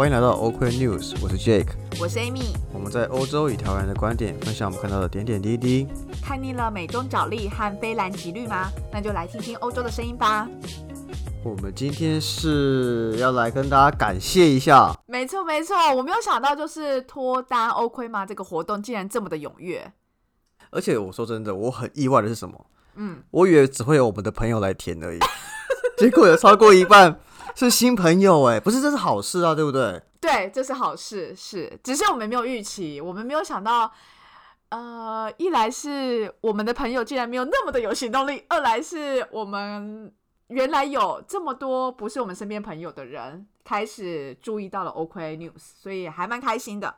欢迎来到 OK News，我是 Jake，我是 Amy。我们在欧洲以台湾人的观点分享我们看到的点点滴滴。看腻了美中角力和非蓝即绿吗？那就来听听欧洲的声音吧。我们今天是要来跟大家感谢一下，没错没错，我没有想到就是脱单 OK 吗？这个活动竟然这么的踊跃。而且我说真的，我很意外的是什么？嗯，我以为只会有我们的朋友来填而已，结果有超过一半 是新朋友哎，不是这是好事啊，对不对？对，这是好事，是，只是我们没有预期，我们没有想到，呃，一来是我们的朋友竟然没有那么的有行动力，二来是我们原来有这么多不是我们身边朋友的人开始注意到了 OK News，所以还蛮开心的。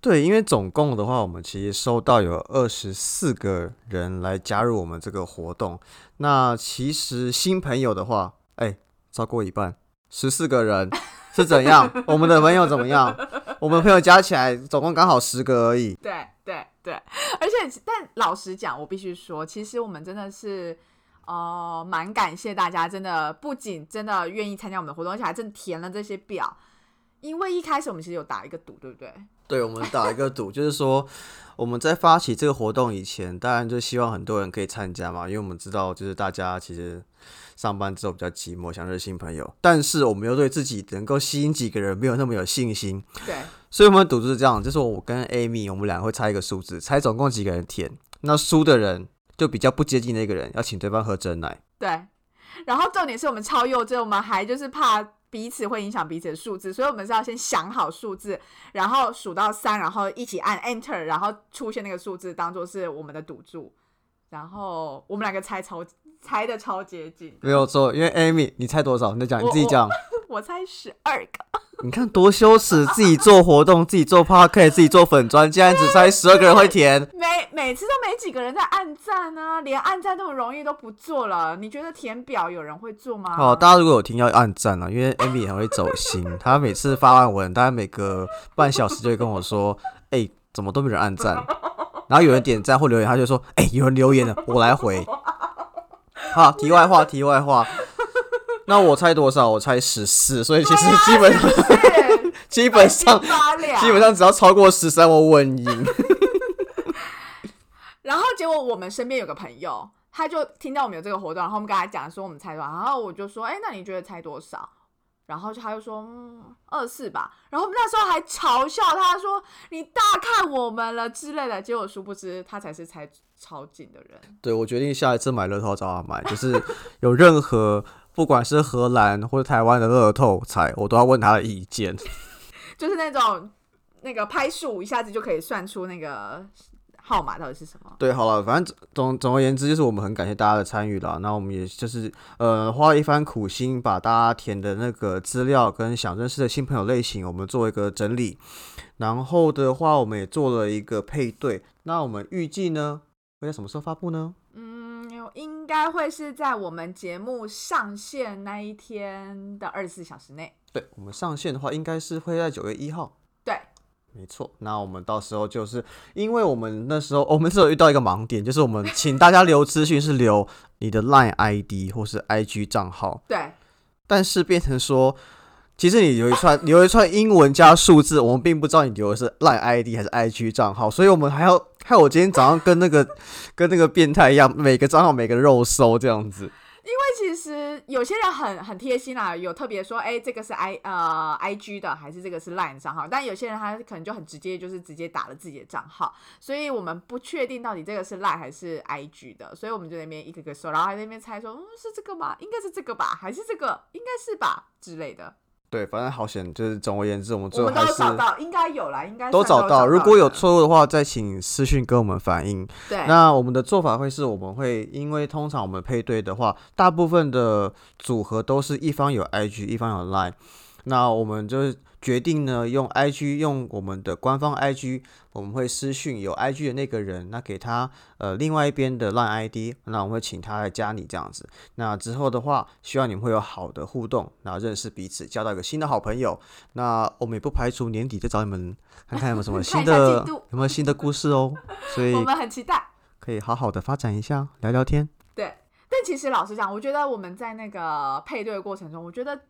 对，因为总共的话，我们其实收到有二十四个人来加入我们这个活动。那其实新朋友的话，哎，超过一半，十四个人是怎样？我们的朋友怎么样？我们朋友加起来总共刚好十个而已。对对对，而且但老实讲，我必须说，其实我们真的是哦蛮感谢大家，真的不仅真的愿意参加我们的活动，而且还真填了这些表。因为一开始我们其实有打一个赌，对不对？对，我们打一个赌，就是说我们在发起这个活动以前，当然就希望很多人可以参加嘛，因为我们知道就是大家其实上班之后比较寂寞，想认识新朋友，但是我们又对自己能够吸引几个人没有那么有信心。对，所以我们赌注是这样，就是我跟 Amy，我们两个会猜一个数字，猜总共几个人填，那输的人就比较不接近那个人，要请对方喝真奶。对，然后重点是我们超幼稚，我们还就是怕。彼此会影响彼此的数字，所以我们是要先想好数字，然后数到三，然后一起按 Enter，然后出现那个数字当做是我们的赌注，然后我们两个猜超猜的超接近，没有错，因为 Amy，你猜多少？你讲你自己讲。我猜十二个，你看多羞耻！自己做活动，自己做 p a r k 自己做粉砖，竟然只猜十二个人会填。每每次都没几个人在按赞啊，连按赞那么容易都不做了。你觉得填表有人会做吗？好，大家如果有听要按赞啊，因为 Amy 很会走心，他每次发完文，大概每隔半小时就会跟我说：“哎，怎么都没人按赞？”然后有人点赞或留言，他就说：“哎，有人留言了，我来回。”好，题外话，题外话。那我猜多少？我猜十四，所以其实基本上 基本上基本上只要超过十三，我稳赢。然后结果我们身边有个朋友，他就听到我们有这个活动，然后我们跟他讲说我们猜多少，然后我就说，哎，那你觉得猜多少？然后他就说，嗯，二四吧。然后那时候还嘲笑他说你大看我们了之类的。结果殊不知他才是猜超紧的人。对，我决定下一次买乐透找他买，就是有任何。不管是荷兰或者台湾的乐透彩，我都要问他的意见。就是那种那个拍数一下子就可以算出那个号码到底是什么。对，好了，反正总总而言之，就是我们很感谢大家的参与了。那我们也就是呃花了一番苦心，把大家填的那个资料跟想认识的新朋友类型，我们做一个整理。然后的话，我们也做了一个配对。那我们预计呢会在什么时候发布呢？嗯应该会是在我们节目上线那一天的二十四小时内。对我们上线的话，应该是会在九月一号。对，没错。那我们到时候就是，因为我们那时候我们是有遇到一个盲点，就是我们 请大家留资讯是留你的 Line ID 或是 IG 账号。对。但是变成说。其实你留一串留一串英文加数字，我们并不知道你留的是 Line ID 还是 IG 账号，所以我们还要害我今天早上跟那个 跟那个变态一样，每个账号每个肉搜这样子。因为其实有些人很很贴心啦，有特别说，哎，这个是 I 呃 IG 的，还是这个是 Line 账号？但有些人他可能就很直接，就是直接打了自己的账号，所以我们不确定到底这个是 Line 还是 IG 的，所以我们就那边一个个搜，然后还在那边猜说，嗯，是这个吗？应该是这个吧？还是这个？应该是吧？之类的。对，反正好险，就是总而言之，我们最后还是找到，应该有啦，应该都找到。如果有错误的话，再请私讯跟我们反映。对，那我们的做法会是，我们会因为通常我们配对的话，大部分的组合都是一方有 IG，一方有 Line，那我们就。决定呢，用 IG 用我们的官方 IG，我们会私讯有 IG 的那个人，那给他呃另外一边的 Line ID，那我们会请他来加你这样子。那之后的话，希望你们会有好的互动，然后认识彼此，交到一个新的好朋友。那我们也不排除年底再找你们看看有没有什么新的 有没有新的故事哦。所以 我们很期待，可以好好的发展一下，聊聊天。对，但其实老实讲，我觉得我们在那个配对的过程中，我觉得。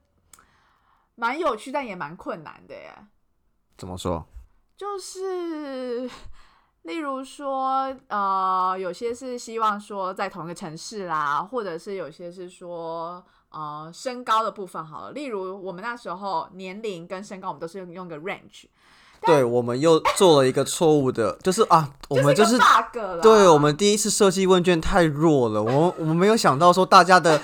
蛮有趣，但也蛮困难的耶。怎么说？就是例如说，呃，有些是希望说在同一个城市啦，或者是有些是说，呃，身高的部分好了。例如我们那时候年龄跟身高，我们都是用用个 range，对，我们又做了一个错误的，就是啊，我们就是 bug 了。对我们第一次设计问卷太弱了，我们我们没有想到说大家的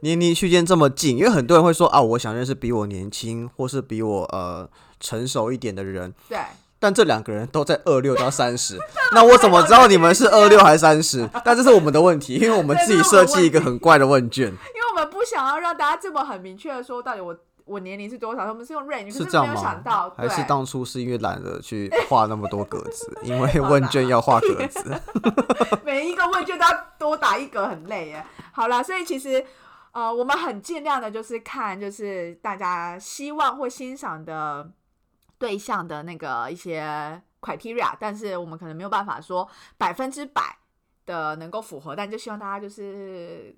年龄区间这么近，因为很多人会说啊，我想认识比我年轻或是比我呃成熟一点的人，对，但这两个人都在二六到三十，那我怎么知道你们是二六还是三十？但这是我们的问题，因为我们自己设计一个很怪的问卷，因为我们不想要让大家这么很明确的说到底我我年龄是多少，我们是用 range，是这样吗，？还是对当初是因为懒得去画那么多格子，因为问卷要画格子。每一个问卷都要多打一格，很累耶。好啦，所以其实呃，我们很尽量的，就是看就是大家希望或欣赏的对象的那个一些 criteria，但是我们可能没有办法说百分之百的能够符合，但就希望大家就是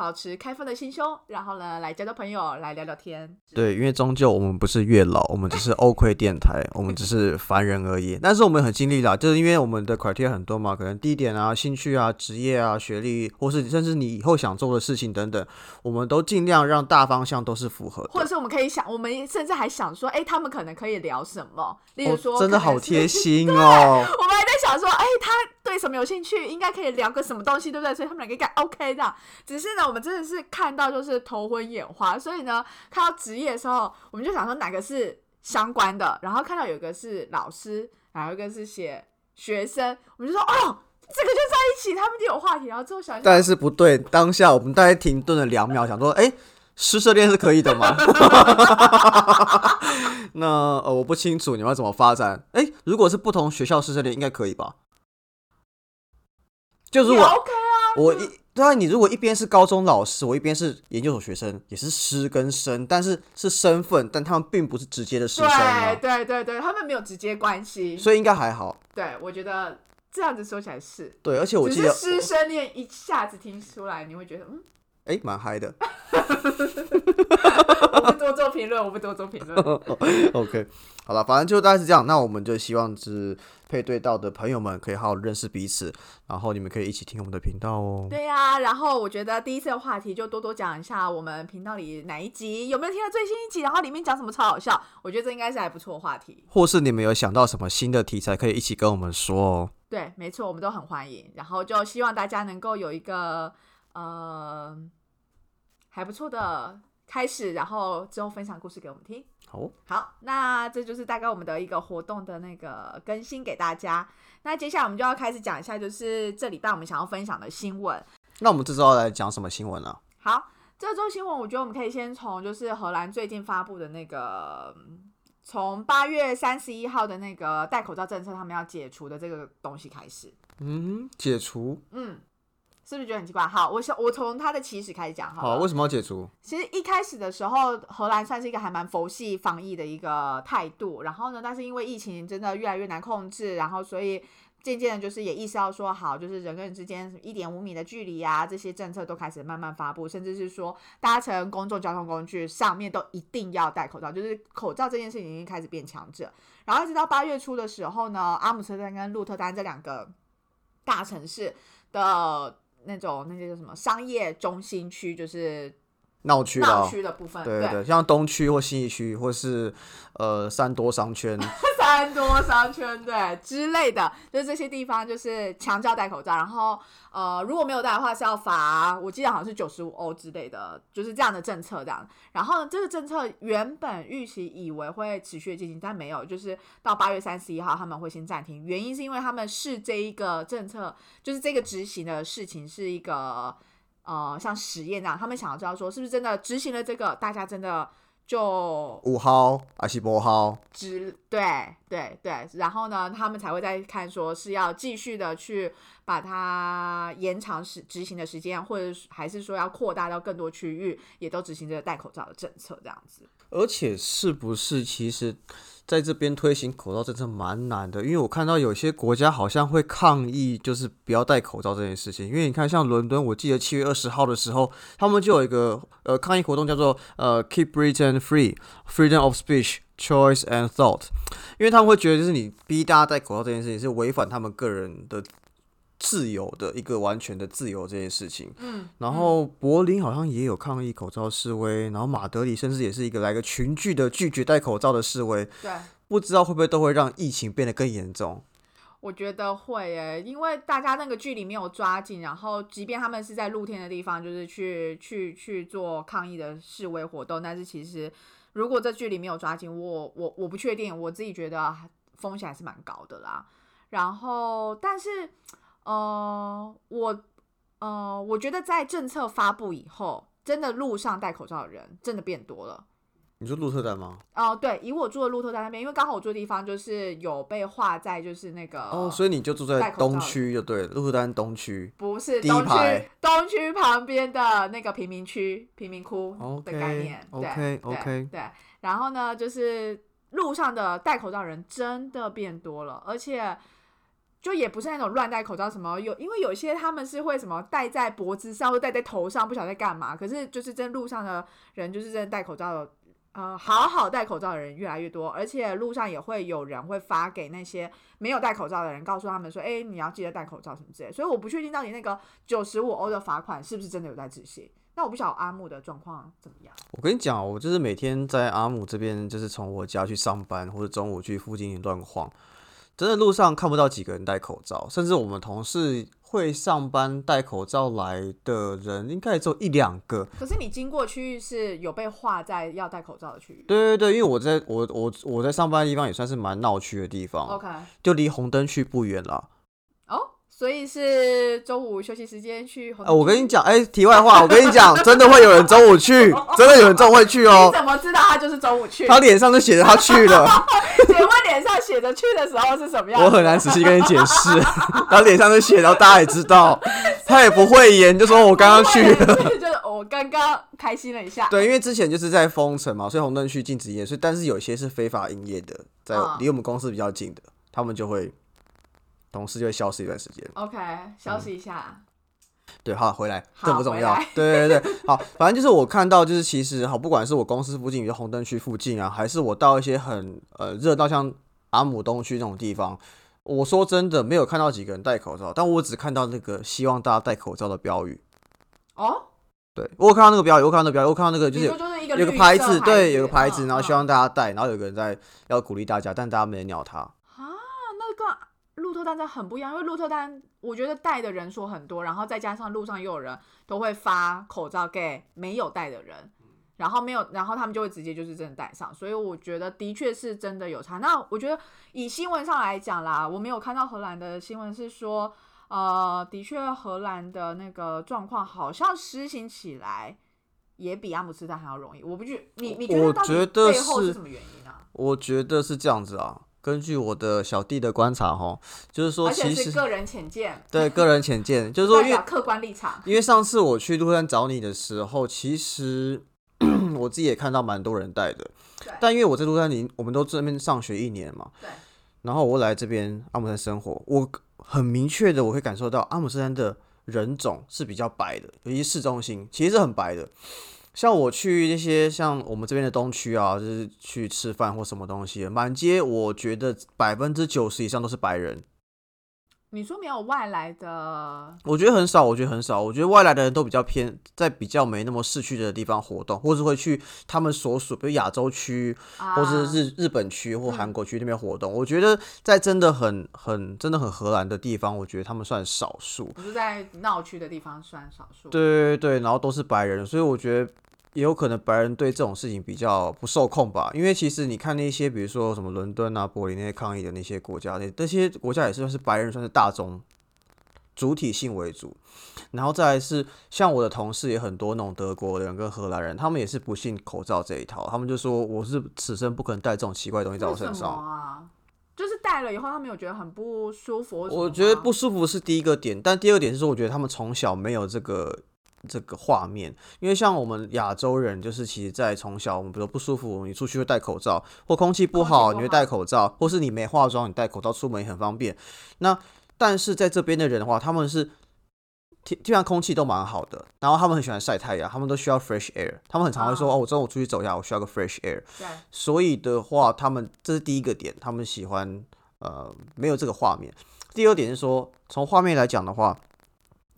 保持开放的心胸，然后呢来交交朋友，来聊聊天。对，因为终究我们不是月老，我们只是 OK 电台，我们只是凡人而已。但是我们很尽力啦，就是因为我们的 criteria 很多嘛，可能地点啊、兴趣啊、职业啊、学历，或是甚至你以后想做的事情等等，我们都尽量让大方向都是符合的。或者是我们可以想，我们甚至还想说，哎、他们可能可以聊什么？例如说，哦、真的好贴心 哦。我们还在想说，哎、他对什么有兴趣，应该可以聊个什么东西，对不对？所以他们两个应该 OK 的。只是呢，我们真的是看到就是头昏眼花，所以呢，看到职业的时候，我们就想说哪个是相关的，然后看到有一个是老师，然后一个是写学生，我们就说哦，这个就在一起，他们就有话题。然后之后想想，但是不对，当下我们大概停顿了两秒，想说，哎、师生恋是可以的吗？那呃，我不清楚你们要怎么发展。哎、如果是不同学校师生恋，应该可以吧？就如果 OK 啊，我一对啊，你如果一边是高中老师，我一边是研究所学生，也是师跟生，但是是身份，但他们并不是直接的师生对啊，对对对，他们没有直接关系。所以应该还好。对，我觉得这样子说起来是，对，而且我记得师生恋一下子听出来，你会觉得嗯。哎，蛮嗨的。我不多做评论，我不多做评论。OK，好了，反正就大概是这样。那我们就希望是配对到的朋友们可以好好认识彼此，然后你们可以一起听我们的频道哦。对呀、然后我觉得第一次的话题就多多讲一下我们频道里哪一集有没有听到最新一集，然后里面讲什么超好笑，我觉得这应该是还不错的话题。或是你们有想到什么新的题材，可以一起跟我们说哦。对，没错，我们都很欢迎。然后就希望大家能够有一个呃还不错的开始，然后之后分享故事给我们听。好，好，那这就是大概我们的一个活动的那个更新给大家。那接下来我们就要开始讲一下，就是这礼拜我们想要分享的新闻。那我们这周要来讲什么新闻啊？好，这周新闻我觉得我们可以先从就是荷兰最近发布的那个，嗯从八月三十一号的那个戴口罩政策，他们要解除的这个东西开始。嗯，解除。嗯，是不是觉得很奇怪？好，我想我从它的起始开始讲好好，为什么要解除？其实一开始的时候，荷兰算是一个还蛮佛系防疫的一个态度。然后呢，但是因为疫情真的越来越难控制，然后所以渐渐的，就是也意识到说，好，就是人跟人之间一点五米的距离啊，这些政策都开始慢慢发布，甚至是说搭乘公众交通工具上面都一定要戴口罩，就是口罩这件事情已经开始变强制。然后一直到八月初的时候呢，阿姆斯特丹跟鹿特丹这两个大城市的那种那些叫什么商业中心区，就是闹区闹。区的部分，对对对，像东区或信义区，或是呃三多商圈，三多商圈对之类的，就是这些地方就是强制要戴口罩，然后呃如果没有戴的话是要罚，我记得好像是九十五欧之类的，就是这样的政策这样。然后呢，这个政策原本预期以为会持续进行，但没有，就是到八月三十一号他们会先暂停，原因是因为他们是这一个政策，就是这个执行的事情是一个。呃，像实验那样，他们想要知道说，是不是真的执行了这个，大家真的就五号还是波号？之对对对，然后呢，他们才会再看说是要继续的去把它延长时执行的时间，或者是还是说要扩大到更多区域，也都执行这个戴口罩的政策这样子。而且是不是其实在这边推行口罩政策蛮难的？因为我看到有些国家好像会抗议，就是不要戴口罩这件事情。因为你看，像伦敦，我记得七月二十号的时候，他们就有一个呃抗议活动，叫做呃 Keep Britain Free, Freedom of Speech, Choice and Thought。因为他们会觉得，就是你逼大家戴口罩这件事情是违反他们个人的自由的一个完全的自由这件事情。嗯，然后柏林好像也有抗议口罩示威，然后马德里甚至也是一个来个群聚的拒绝戴口罩的示威，对。不知道会不会都会让疫情变得更严重。我觉得会诶，因为大家那个距离没有抓紧，然后即便他们是在露天的地方，就是去去去做抗议的示威活动，但是其实如果这距离没有抓紧，我我我不确定，我自己觉得风险还是蛮高的啦。然后，但是呃，我呃，我觉得在政策发布以后，真的路上戴口罩的人真的变多了。你说鹿特丹吗？哦，对，以我住的鹿特丹那边，因为刚好我住的地方就是有被划在就是那个哦，所以你就住在东区就对了，鹿特丹东区不是东区，东区旁边的那个贫民区贫民窟的概念，OK OK 对，然后呢，就是路上的戴口罩人真的变多了，而且就也不是那种乱戴口罩，什么有，因为有些他们是会什么戴在脖子上或戴在头上，不晓得在干嘛，可是就是真路上的人就是真的戴口罩的。呃，好好戴口罩的人越来越多，而且路上也会有人会发给那些没有戴口罩的人，告诉他们说：“哎，你要记得戴口罩什么之类。”所以我不确定到底那个九十五欧的罚款是不是真的有在执行。那我不晓得阿木的状况怎么样。我跟你讲，我就是每天在阿姆这边，就是从我家去上班，或者中午去附近乱晃，真的路上看不到几个人戴口罩，甚至我们同事。会上班戴口罩来的人，应该只有一两个。可是你经过区域是有被划在要戴口罩的区域。对对对，因为我在我我我在上班的地方也算是蛮闹区的地方。OK，就离红灯区不远了。哦。所以是中午休息时间去。呃，我跟你讲，哎，题外话，我跟你讲，真的会有人中午去，真的有人中午会去哦。你怎么知道他就是中午去？他脸上就写着他去了。请问脸上写着去的时候是什么样？我很难仔细跟你解释。他脸上就写，然后大家也知道，他也不会演，就说我刚刚去了。就是我刚刚开心了一下。对，因为之前就是在封城嘛，所以红灯区禁止营业，所以但是有些是非法营业的，在离我们公司比较近的，他们就会。同事就会消失一段时间。OK，消失一下。对，好，回来，这不重要。对对对，好，反正就是我看到，就是其实好，不管是我公司附近，比如红灯区附近啊，还是我到一些很呃热到像阿姆东区那种地方，我说真的没有看到几个人戴口罩，但我只看到那个希望大家戴口罩的标语。哦，对，我看到那个标语，我看到那个标语，我看到那个就是有个牌子，对，有个牌子，然后希望大家戴，然后有个人在要鼓励大家，但大家没人鸟他。鹿特丹真的很不一样，因为鹿特丹我觉得戴的人数很多，然后再加上路上又有人都会发口罩给没有戴的人，然后没有，然后他们就会直接就是真的戴上，所以我觉得的确是真的有差。那我觉得以新闻上来讲啦，我没有看到荷兰的新闻是说，呃，的确荷兰的那个状况好像实行起来也比阿姆斯特丹还要容易。我不觉你你觉得到底背后是什么原因啊？我觉得是这样子啊。根据我的小弟的观察，哈，就是说，其实个人浅见，对 个人浅见，就是说，因为客观立场。因为上次我去鹿山找你的时候，其实 我自己也看到蛮多人带的，但因为我在鹿山林，我们都这边上学一年嘛，对。然后我来这边阿姆斯特生活，我很明确的我会感受到阿姆斯特丹的人种是比较白的，尤其市中心其实是很白的。像我去那些像我们这边的东区啊，就是去吃饭或什么东西，满街我觉得百分之九十以上都是白人。你说没有外来的？我觉得很少，我觉得很少。我觉得外来的人都比较偏在比较没那么市区的地方活动，或是会去他们所属，比如亚洲区，或是日日本区或韩国区那边活动。我觉得在真的很很真的很荷兰的地方，我觉得他们算少数。不是在闹区的地方算少数。对对对，然后都是白人，所以我觉得。也有可能白人对这种事情比较不受控吧，因为其实你看那些，比如说什么伦敦啊、柏林那些抗议的那些国家，那那些国家也算是白人算是大众主体性为主，然后再来是像我的同事也很多那种德国人跟荷兰人，他们也是不信口罩这一套，他们就说我是此生不可能带这种奇怪东西在我身上啊，就是戴了以后他们有觉得很不舒服。我觉得不舒服是第一个点，但第二点是说我觉得他们从小没有这个。这个画面，因为像我们亚洲人，就是其实在从小我们比如不舒服，你出去会戴口罩，或空气不好你会戴口罩，或是你没化妆你戴口罩出门也很方便。那但是在这边的人的话，他们是。天地上空气都蛮好的，然后他们很喜欢晒太阳，他们都需要 fresh air，他们很常会说哦，我中午出去走一下，我需要个 fresh air。对，所以的话，他们这是第一个点，他们喜欢呃没有这个画面。第二点是说，从画面来讲的话，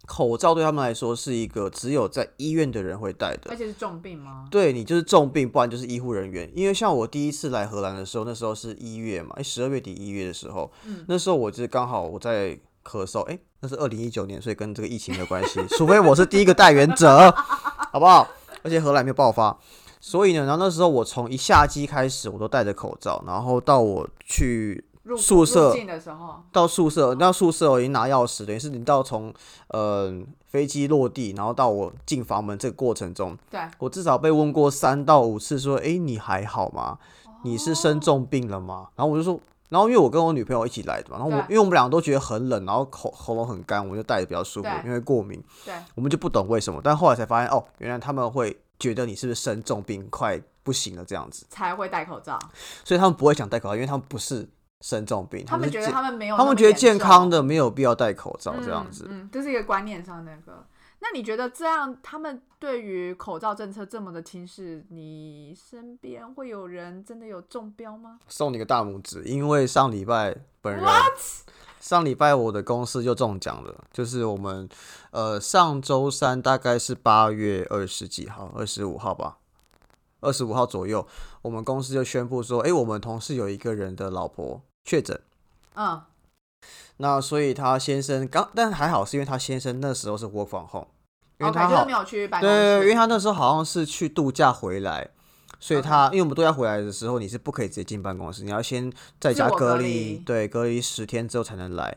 口罩对他们来说是一个只有在医院的人会戴的，而且是重病吗？对你就是重病，不然就是医护人员。因为像我第一次来荷兰的时候，那时候是一月嘛，哎，十二月底一月的时候，嗯那时候我就是刚好我在咳嗽，哎、那是二零一九年，所以跟这个疫情没有关系，除非我是第一个带源者，好不好？而且荷兰没有爆发，所以呢，然后那时候我从一下机开始，我都戴着口罩，然后到我去入宿舍入境的时候，到宿舍，到宿舍我已经拿钥匙，等于是你到从呃飞机落地，然后到我进房门这个过程中，对，我至少被问过三到五次，说：“诶，你还好吗？你是生重病了吗？”然后我就说，然后因为我跟我女朋友一起来的嘛，然后我因为我们两个都觉得很冷，然后口喉咙很干，我就戴着比较舒服，因为过敏，对，我们就不懂为什么，但后来才发现，哦，原来他们会觉得你是不是生重病，快不行了这样子，才会戴口罩。所以他们不会想戴口罩，因为他们不是生重病，他们觉得他们没有，他们觉得健康的没有必要戴口罩这样子。嗯，嗯，这是一个观念上的那个。那你觉得这样，他们对于口罩政策这么的轻视，你身边会有人真的有中标吗？送你个大拇指，因为上礼拜本人 上礼拜我的公司就中奖了，就是我们呃上周三大概是八月二十几号，二十五号吧，二十五号左右，我们公司就宣布说，诶，我们同事有一个人的老婆确诊，嗯，那所以他先生刚，但还好是因为他先生那时候是 work from home，因为他没有去办公室，对，因为他那时候好像是去度假回来，所以他因为我们度假回来的时候，你是不可以直接进办公室，你要先在家隔隔离对，隔离十天之后才能来。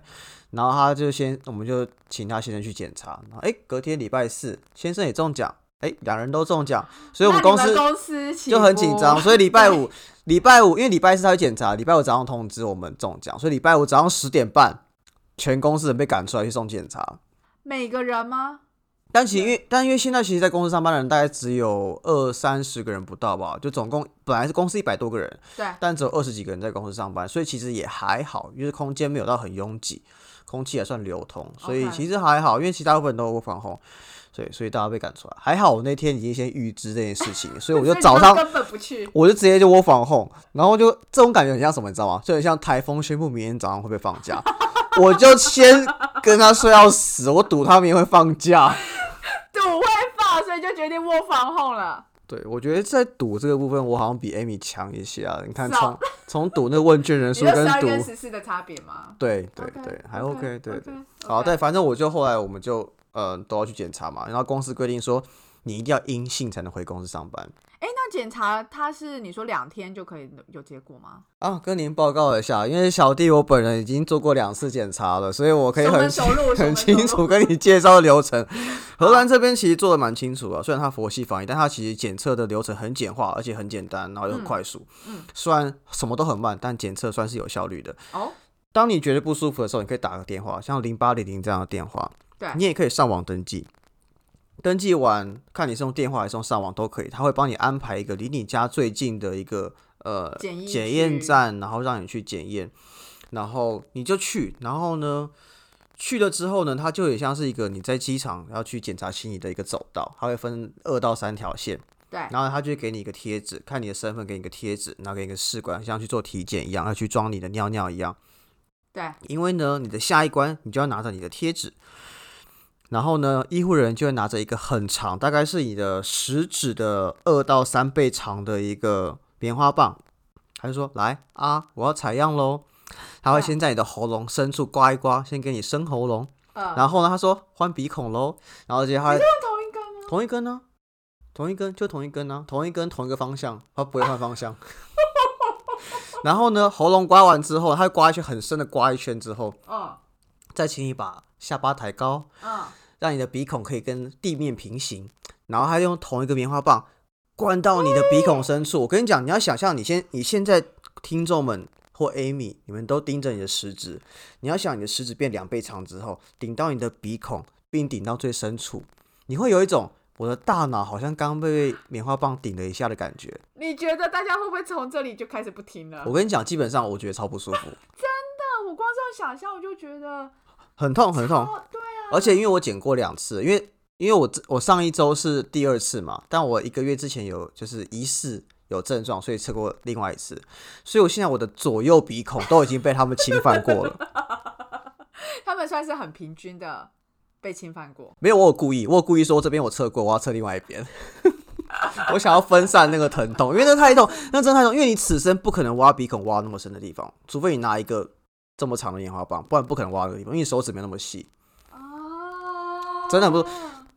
然后他就先，我们就请他先生去检查。然后哎，隔天礼拜四，先生也中奖，哎，两人都中奖，所以我们公司公司就很紧步张。所以礼拜五，礼拜五因为礼拜四他会检查，礼拜五早上通知我们中奖，所以礼拜五早上十点半，全公司人被赶出来去送检查。每个人吗？但其实因为但因为现在其实，在公司上班的人大概只有二三十个人不到吧，就总共本来是公司一百多个人，对，但只有二十几个人在公司上班，所以其实也还好，因为空间没有到很拥挤，空气还算流通，所以其实还好，因为其他部分都有防控，所以所以大家被赶出来，还好我那天已经先预知这件事情，所以我就早上根本不去。我就直接就窝防控，然后就这种感觉很像什么，你知道吗？就很像台风宣布明天早上会不会放假，我就先跟他说要死，我赌他明天会放假。赌会放，所以就决定窝防控了。对，我觉得在赌这个部分，我好像比 Amy 强一些啊。你看从 从赌那个问卷人数跟赌，跟十四的差别吗？对对对，还 OK，对。OK 好，但反正我就后来我们就呃都要去检查嘛，然后公司规定说你一定要阴性才能回公司上班哎，那检查它是你说两天就可以有结果吗？啊。跟您报告一下，因为小弟我本人已经做过两次检查了，所以我可以很 很门熟路清楚跟你介绍流程。荷兰这边其实做的蛮清楚的，虽然它佛系防疫，但它其实检测的流程很简化，而且很简单，然后又很快速。嗯虽然什么都很慢，但检测算是有效率的。哦，当你觉得不舒服的时候，你可以打个电话，像零八零零这样的电话，对你也可以上网登记。登记完，看你是用电话还是用上网都可以，他会帮你安排一个离你家最近的一个呃检验站，然后让你去检验，然后你就去，然后呢去了之后呢，它就也像是一个你在机场要去检查行李的一个走道，它会分二到三条线，对，然后他就会给你一个贴纸，看你的身份，给你一个贴纸，然后给你一个试管，像去做体检一样，要去装你的尿尿一样。对，因为呢，你的下一关你就要拿着你的贴纸，然后呢，医护人员就会拿着一个很长，大概是你的食指的二到三倍长的一个棉花棒，他就说：“来啊，我要采样喽。”他会嗯先在你的喉咙深处刮一刮，先给你生喉咙，嗯，然后呢，他说换鼻孔喽，然后接着他你是用同一根吗？同一根呢、同一根就同一根呢、同一根同一个方向，他不会换方向。然后呢，喉咙刮完之后，他会刮一圈很深的刮一圈之后，嗯再请你把下巴抬高，嗯，让你的鼻孔可以跟地面平行，然后他用同一个棉花棒灌到你的鼻孔深处。我跟你讲，你要想象你先，你现在听众们或 Amy，你们都盯着你的食指，你要想你的食指变两倍长之后，顶到你的鼻孔，并顶到最深处，你会有一种我的大脑好像刚被棉花棒顶了一下的感觉。你觉得大家会不会从这里就开始不听了？我跟你讲，基本上我觉得超不舒服，真的我光这样想象，我就觉得很痛很痛。哦，对啊，而且因为我剪过两次，因为因为我这我上一周是第二次嘛，但我一个月之前有就是疑似有症状，所以测过另外一次，所以我现在我的左右鼻孔都已经被他们侵犯过了。他们算是很平均的被侵犯过。没有，我有故意，我有故意说这边我测过，我要测另外一边。我想要分散那个疼痛，因为那太痛，那真的太痛。因为你此生不可能挖鼻孔挖那么深的地方，除非你拿一个这么长的棉花棒，不然不可能挖那个地方，因为你手指没那么细。哦，真的不是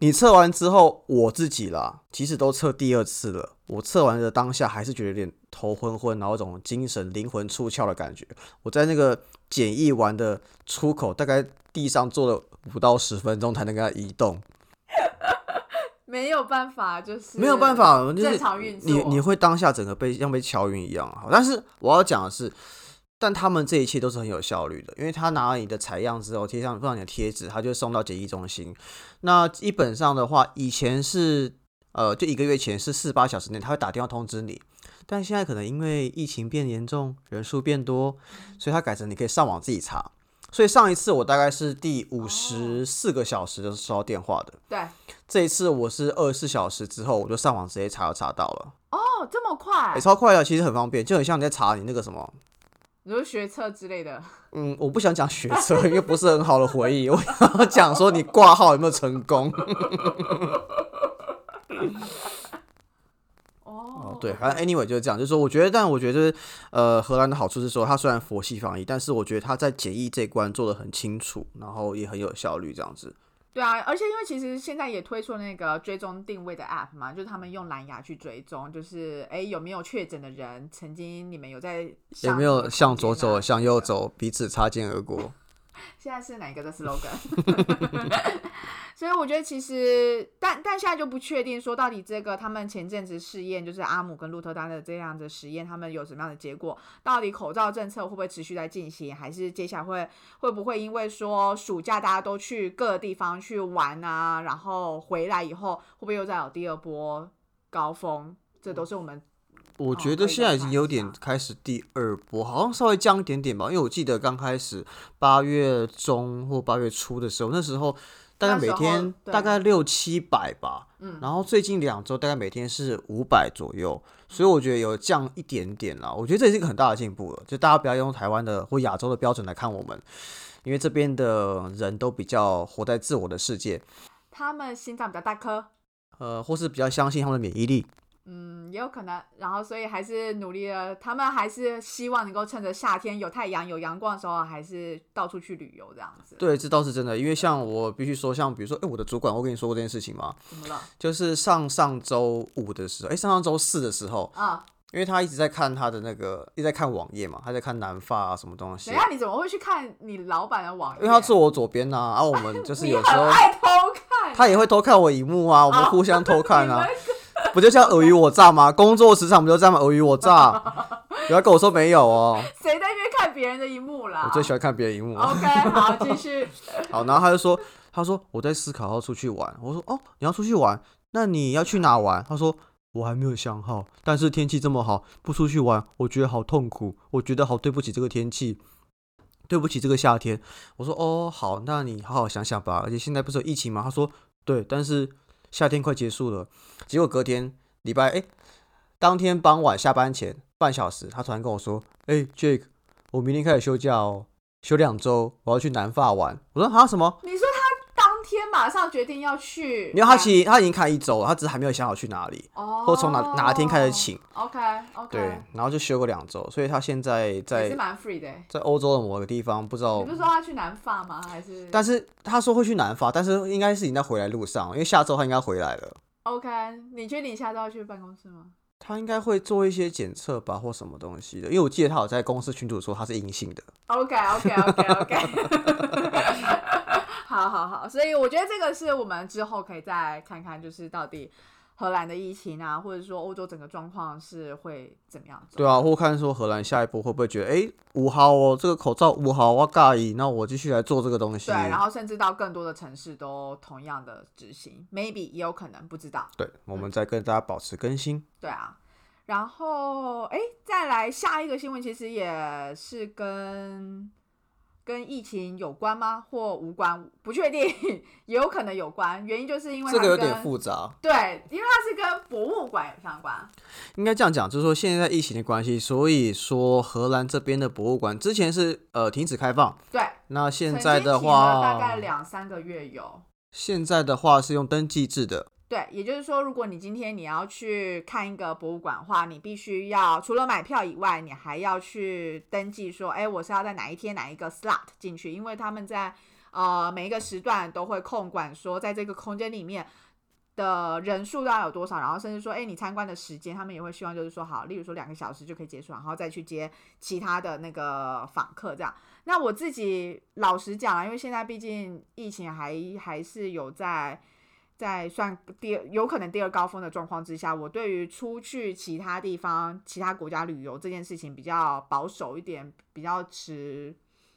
你测完之后，我自己啦，其实都测第二次了。我测完的当下还是觉得有点头昏昏，然后一种精神灵魂出窍的感觉。我在那个简易完的出口，大概地上坐了五到十分钟才能跟它移动，没有办法，就是没有办法，就是正常运作。你你会当下整个被像被敲晕一样。好，但是我要讲的是，但他们这一切都是很有效率的，因为他拿了你的采样之后，贴上放你的贴纸，他就送到检疫中心。那基本上的话，以前是呃，就一个月前是四十八小时内他会打电话通知你，但现在可能因为疫情变严重，人数变多，所以他改成你可以上网自己查。所以上一次我大概是第五十四个小时就收到电话的，对这一次我是二十四小时之后我就上网直接查就查到了。哦，这么快也、？超快的，其实很方便，就很像你在查你那个什么，你说学测之类的，嗯，我不想讲学测，因为不是很好的回忆，我要讲说你挂号有没有成功。哦哦，对，反正 anyway 就是这样，就是说，我觉得，但我觉得，呃，荷兰的好处是说，它虽然佛系防疫，但是我觉得它在检疫这一关做的很清楚，然后也很有效率，这样子。对啊，而且因为其实现在也推出那个追踪定位的 app 嘛，就是他们用蓝牙去追踪，就是哎有没有确诊的人，曾经你们有在有没有向左走，向右走，彼此擦肩而过？现在是哪一个的 slogan？所以我觉得其实，但但现在就不确定说到底这个他们前阵子试验，就是阿姆跟鹿特丹的这样的实验，他们有什么样的结果？到底口罩政策会不会持续在进行，还是接下来会会不会因为说暑假大家都去各个地方去玩啊，然后回来以后会不会又再有第二波高峰？这都是我们我觉得现在已经有点开始第二波，好像稍微降一点点吧。因为我记得刚开始八月中或八月初的时候，那时候大概每天大概六七百吧，嗯然后最近两周大概每天是五百左右，所以我觉得有降一点点啦。我觉得这也是一个很大的进步了，就大家不要用台湾的或亚洲的标准来看我们，因为这边的人都比较活在自我的世界，他们心脏比较大颗，呃，或是比较相信他们的免疫力。嗯，也有可能，然后所以还是努力了，他们还是希望能够趁着夏天有太阳、有阳光的时候，还是到处去旅游这样子。对，这倒是真的，因为像我必须说，像比如说，哎、我的主管，我跟你说过这件事情吗？怎么了？就是上上周五的时候，哎、上上周四的时候，啊、因为他一直在看他的那个，一直在看网页嘛，他在看南发啊什么东西等一，下你怎么会去看你老板的网页？因为他坐我左边呐、啊，然后我们就是 有时候很爱偷看，他也会偷看我荧幕啊，我们哦互相偷看啊 不就像尔虞我诈吗？工作职场不就这样吗？尔虞我诈，不要跟我说没有哦，谁在那边看别人的荧幕啦？我最喜欢看别人荧幕。OK，好，继续。好，然后他就说，他说我在思考要出去玩。我说哦，你要出去玩，那你要去哪玩？他说我还没有想好，但是天气这么好，不出去玩，我觉得好痛苦，我觉得好对不起这个天气，对不起这个夏天。我说哦，好，那你好好想想吧。而且现在不是有疫情吗？他说对，但是夏天快结束了。结果隔天礼拜哎，当天傍晚下班前半小时，他突然跟我说，哎，Jake，我明天开始休假哦。休两周，我要去南法玩。我说啊什么？你说天马上决定要去，因为他其实他已经看一周了，他只是还没有想好去哪里，哦，或从哪哪天开始请。OK OK，对，然后就休个两周，所以他现在也是在蛮 free 的欸。在欧洲的某个地方，不知道你不。是说他去南法吗？还是但是他说会去南法，但是应该是已经在回来路上，因为下周他应该回来了。OK？你确定你下周要去办公室吗？他应该会做一些检测吧，或什么东西的，因为我记得他有在公司群组说他是阴性的。OK OK OK OK，好好好，所以我觉得这个是我们之后可以再看看，就是到底荷兰的疫情啊，或者说欧洲整个状况是会怎么样走？对啊，或看说荷兰下一步会不会觉得，哎，五号哦，这个口罩五号我尬意，那我继续来做这个东西。对，然后甚至到更多的城市都同样的执行，maybe 也有可能不知道。对，我们再跟大家保持更新。对啊，然后哎，再来下一个新闻，其实也是跟。跟疫情有关吗？或无关？不确定，也有可能有关。原因就是因为这个有点复杂。对，因为它是跟博物馆有相关。应该这样讲，就是说现在疫情的关系，所以说荷兰这边的博物馆之前是呃停止开放。对。那现在的话，大概两三个月有。现在的话是用登记制的。对，也就是说，如果你今天你要去看一个博物馆的话，你必须要除了买票以外，你还要去登记说，哎，我是要在哪一天哪一个 slot 进去，因为他们在呃每一个时段都会控管说，在这个空间里面的人数要有多少，然后甚至说，哎，你参观的时间，他们也会希望就是说，好，例如说两个小时就可以结束，然后再去接其他的那个访客这样。那我自己老实讲啊，因为现在毕竟疫情还还是有在。在算第二有可能第二高峰的状况之下，我对于出去其他地方、其他国家旅游这件事情比较保守一点，比较持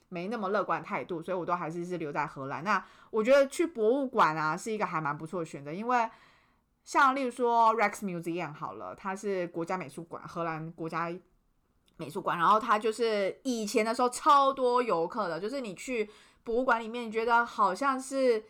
没那么乐观态度，所以我都还是是留在荷兰。那我觉得去博物馆啊是一个还蛮不错的选择，因为像例如说 Rex Museum 好了，它是国家美术馆，荷兰国家美术馆，然后它就是以前的时候超多游客的，就是你去博物馆里面，你觉得好像是。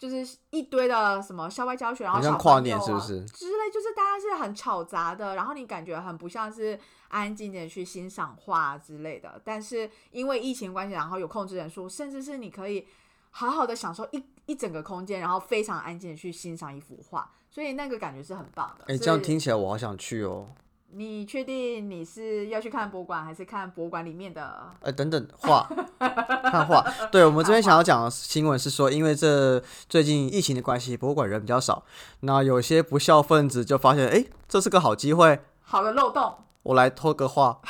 就是一堆的什么校外教学，然后像跨年是不是之类？就是大家是很吵杂的，然后你感觉很不像是安安静静去欣赏画之类的。但是因为疫情关系，然后有控制人数，甚至是你可以好好的享受一一整个空间，然后非常安静的去欣赏一幅画，所以那个感觉是很棒的。哎，这样听起来我好想去哦。你确定你是要去看博物馆，还是看博物馆里面的？呃，等等，画，看画。对我们这边想要讲的新闻是说，因为这最近疫情的关系，博物馆人比较少，那有些不孝分子就发现，哎，这是个好机会，好的漏洞，我来偷个画，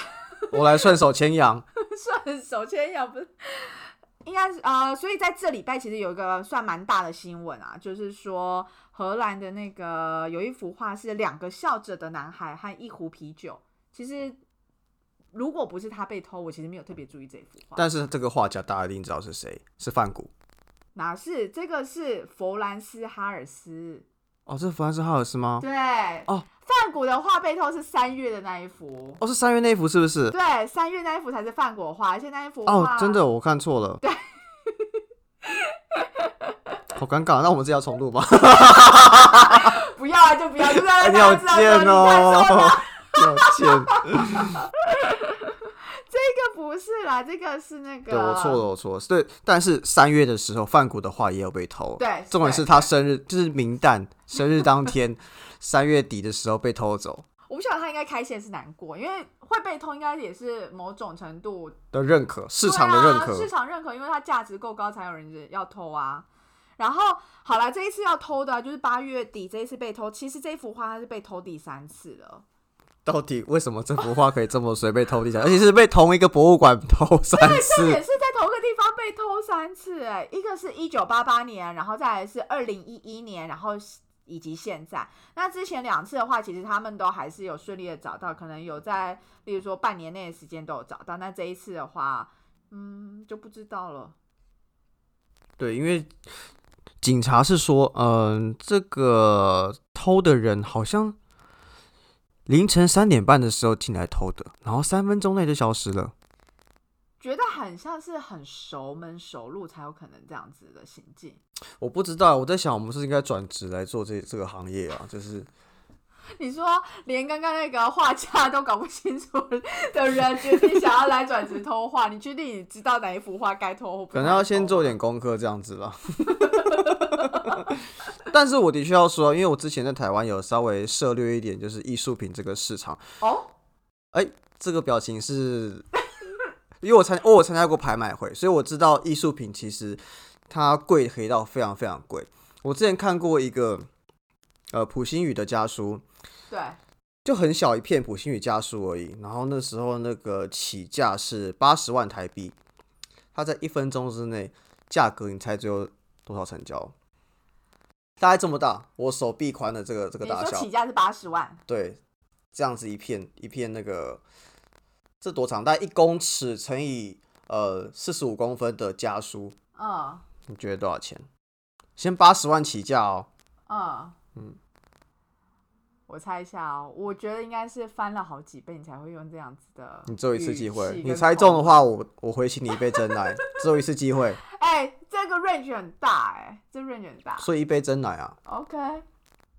我来顺手牵羊，顺手牵羊不是？应该是呃，所以在这礼拜其实有一个算蛮大的新闻啊，就是说。荷兰的那个有一幅画是两个笑着的男孩和一壶啤酒。其实如果不是他被偷，我其实没有特别注意这幅画。但是这个画家大家一定知道是谁，是范古。哪是？这个是弗兰斯哈尔斯。哦，这是弗兰斯哈尔斯吗？对。哦，范古的画被偷是三月的那一幅。哦，是三月那一幅是不是？对，三月那一幅才是范古画，而且那一幅哦，真的我看错了。对。好尴尬，那我们这要重录吗？不要啊，就不要，就在那要见哦，要见。这个不是啦，这个是那个。对我错了，我错了。对，但是三月的时候，范谷的话也有被偷。对，重点是他生日，就是明旦生日当天，三月底的时候被偷走。我不晓得他应该开心是难过，因为会被偷，应该也是某种程度的认可，市场的认可，市场认可，因为它价值够高，才有人要偷啊。然后好了，这一次要偷的，就是八月底这一次被偷。其实这幅画它是被偷第三次了。到底为什么这幅画可以这么随被偷第三，而且是被同一个博物馆偷三次？也是在同一个地方被偷三次。哎，一个是一九八八年，然后再来是二零一一年，然后以及现在。那之前两次的话，其实他们都还是有顺利的找到，可能有在，例如说半年内的时间都有找到。那这一次的话，嗯，就不知道了。对，因为。警察是说，嗯，这个偷的人好像凌晨三点半的时候进来偷的，然后三分钟内就消失了。觉得很像是很熟门熟路才有可能这样子的行径。我不知道，我在想，我们是应该转职来做这这个行业啊，就是。你说连刚刚那个画家都搞不清楚的人，决定想要来转职偷画，你确定你知道哪一幅画该偷？可能要先做点功课这样子吧。但是我的确要说，因为我之前在台湾有稍微涉略一点，就是艺术品这个市场。哦，哎，这个表情是，因为我参哦，我参加过拍卖会，所以我知道艺术品其实它贵可以到非常非常贵。我之前看过一个呃普星宇的家书。对，就很小一片普星宇家书而已。然后那时候那个起价是八十万台币，它在一分钟之内价格，你猜最后多少成交？大概这么大，我手臂宽的这个这个大小起，价是八十万，对，这样子一片一片那个，这多长？大概一公尺乘以呃四十五公分的家书，嗯你觉得多少钱？先八十万起价哦。嗯嗯我猜一下哦，我觉得应该是翻了好几倍，你才会用这样子的。你只有一次机会，你猜中的话，我我回请你一杯真奶，只有一次机会，哎、这个 range 很大哎、这 range 很大。所以一杯真奶啊，OK，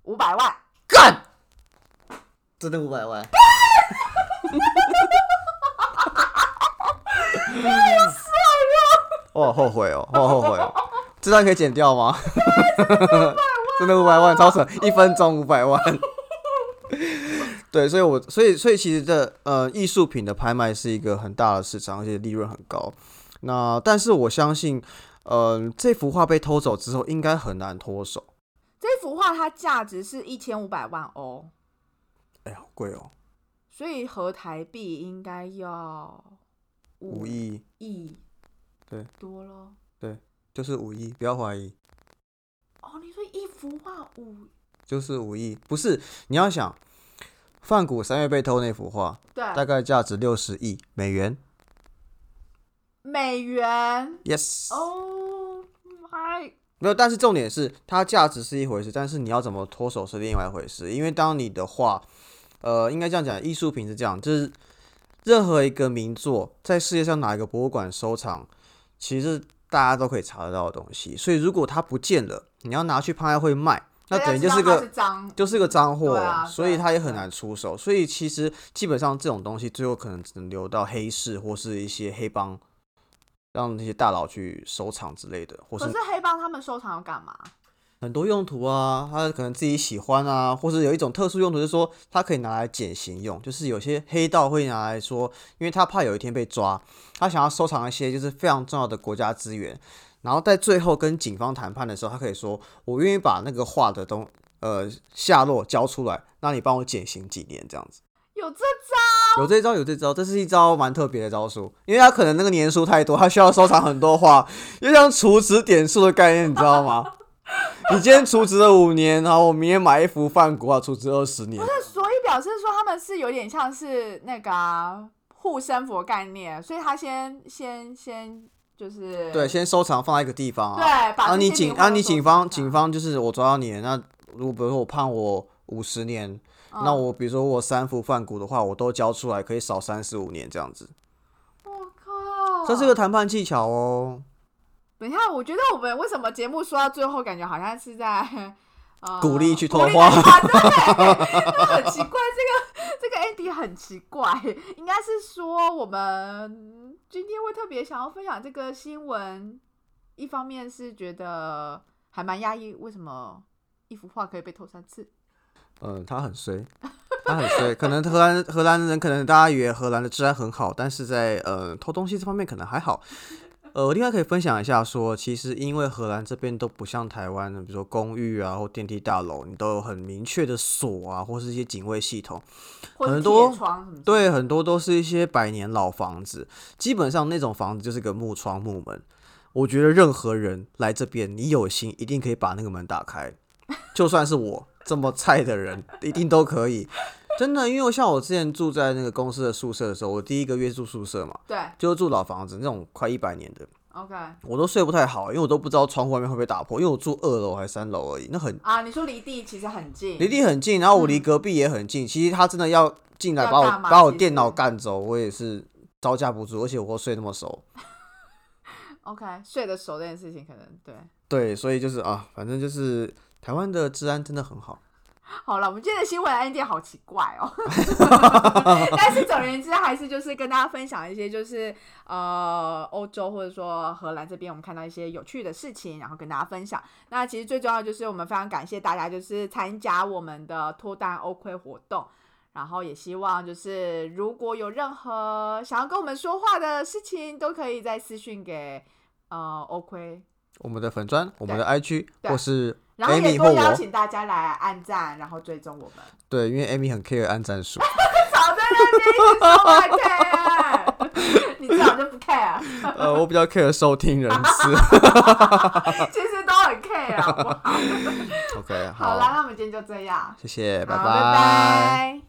五百万，干，真的五百万。我好后悔哦，我好后悔哦，这段可以剪掉吗？真的五百万，超扯，一分钟五百万。对，所以我所以所以其实这呃艺术品的拍卖是一个很大的市场，而且利润很高。那但是我相信，呃，这幅画被偷走之后，应该很难脱手。这幅画它价值是一千五百万欧，哎呀，好贵哦，所以合台币应该要五亿亿对多了，对。就是五亿，不要怀疑，哦，你说一幅画五就是五亿。不是，你要想，范谷三月被偷那幅画，对大概价值六十亿美元。美元 Yes，、哦，还没有，但是重点是它价值是一回事，但是你要怎么脱手是另外一回事。因为当你的画，呃，应该这样讲，艺术品是这样，就是任何一个名作在世界上哪一个博物馆收藏，其实大家都可以查得到的东西。所以如果它不见了，你要拿去拍卖会卖，那等于就是个就是个脏货，啊所以对对它也很难出手。所以其实基本上这种东西最后可能只能留到黑市或是一些黑帮，让那些大佬去收藏之类的，或是可是黑帮他们收藏要干嘛？很多用途啊，他可能自己喜欢啊，或是有一种特殊用途，就是说他可以拿来减刑用，就是有些黑道会拿来说，因为他怕有一天被抓，他想要收藏一些就是非常重要的国家资源，然后在最后跟警方谈判的时候，他可以说，我愿意把那个画的东呃下落交出来，那你帮我减刑几年这样子。有这招？有这招，有这招，这是一招蛮特别的招数，因为他可能那个年数太多，他需要收藏很多画，就像储值点数的概念，你知道吗？你今天储值了五年，然后我明天买一幅梵谷啊，储值二十年，所以表示说他们是有点像是那个啊护身符概念，所以他先先先就是对，先收藏放在一个地方啊。对，把啊，你警啊，你警方警方就是我抓到你，那如果比如说我判我五十年，嗯那我比如说我三幅犯骨的话，我都交出来，可以少三十五年这样子，我靠，这是个谈判技巧哦。等一下，我觉得我们为什么节目说到最后，感觉好像是在呃鼓励去偷花 对，很奇怪，这个这个 Andy 很奇怪，应该是说我们今天会特别想要分享这个新闻，一方面是觉得还蛮压抑，为什么一幅画可以被偷三次？嗯，他很衰，他很衰。可能荷兰荷兰人可能大家以为荷兰的治安很好，但是在呃偷东西这方面可能还好。呃，我另外可以分享一下说，其实因为荷兰这边都不像台湾的，比如说公寓啊或电梯大楼，你都有很明确的锁啊，或是一些警卫系统。很多？对，很多都是一些百年老房子，基本上那种房子就是个木窗木门。我觉得任何人来这边，你有心一定可以把那个门打开，就算是我这么菜的人，一定都可以。真的，因为像我之前住在那个公司的宿舍的时候，我第一个月住宿舍嘛，对就是住老房子那种快一百年的，，OK 我都睡不太好，因为我都不知道窗户外面会不会打破，因为我住二楼还是三楼而已，那很啊，你说离地其实很近，离地很近，然后我离隔壁也很近。其实他真的要进来把我把我电脑实干走，我也是招架不住，而且我睡那么熟。OK 睡得熟这件事情可能对。对，所以就是啊，反正就是台湾的治安真的很好。好了，我们今天的新闻 Andy 好奇怪哦，但是总而言之，还是就是跟大家分享一些就是呃欧洲或者说荷兰这边我们看到一些有趣的事情，然后跟大家分享。那其实最重要的就是我们非常感谢大家就是参加我们的脱单欧亏活动。然后也希望就是如果有任何想要跟我们说话的事情，都可以在私讯给呃欧亏，我们的粉砖、我们的 IG 或是然后也多邀我，请大家来按赞，然后追踪我们。对，因为 Amy 很 care 按赞数。早在那边一直说 care，你最好就不 care，呃，我比较 care 收听人次。其实都很 care，好不好？OK，好啦，那我们今天就这样，谢谢，拜拜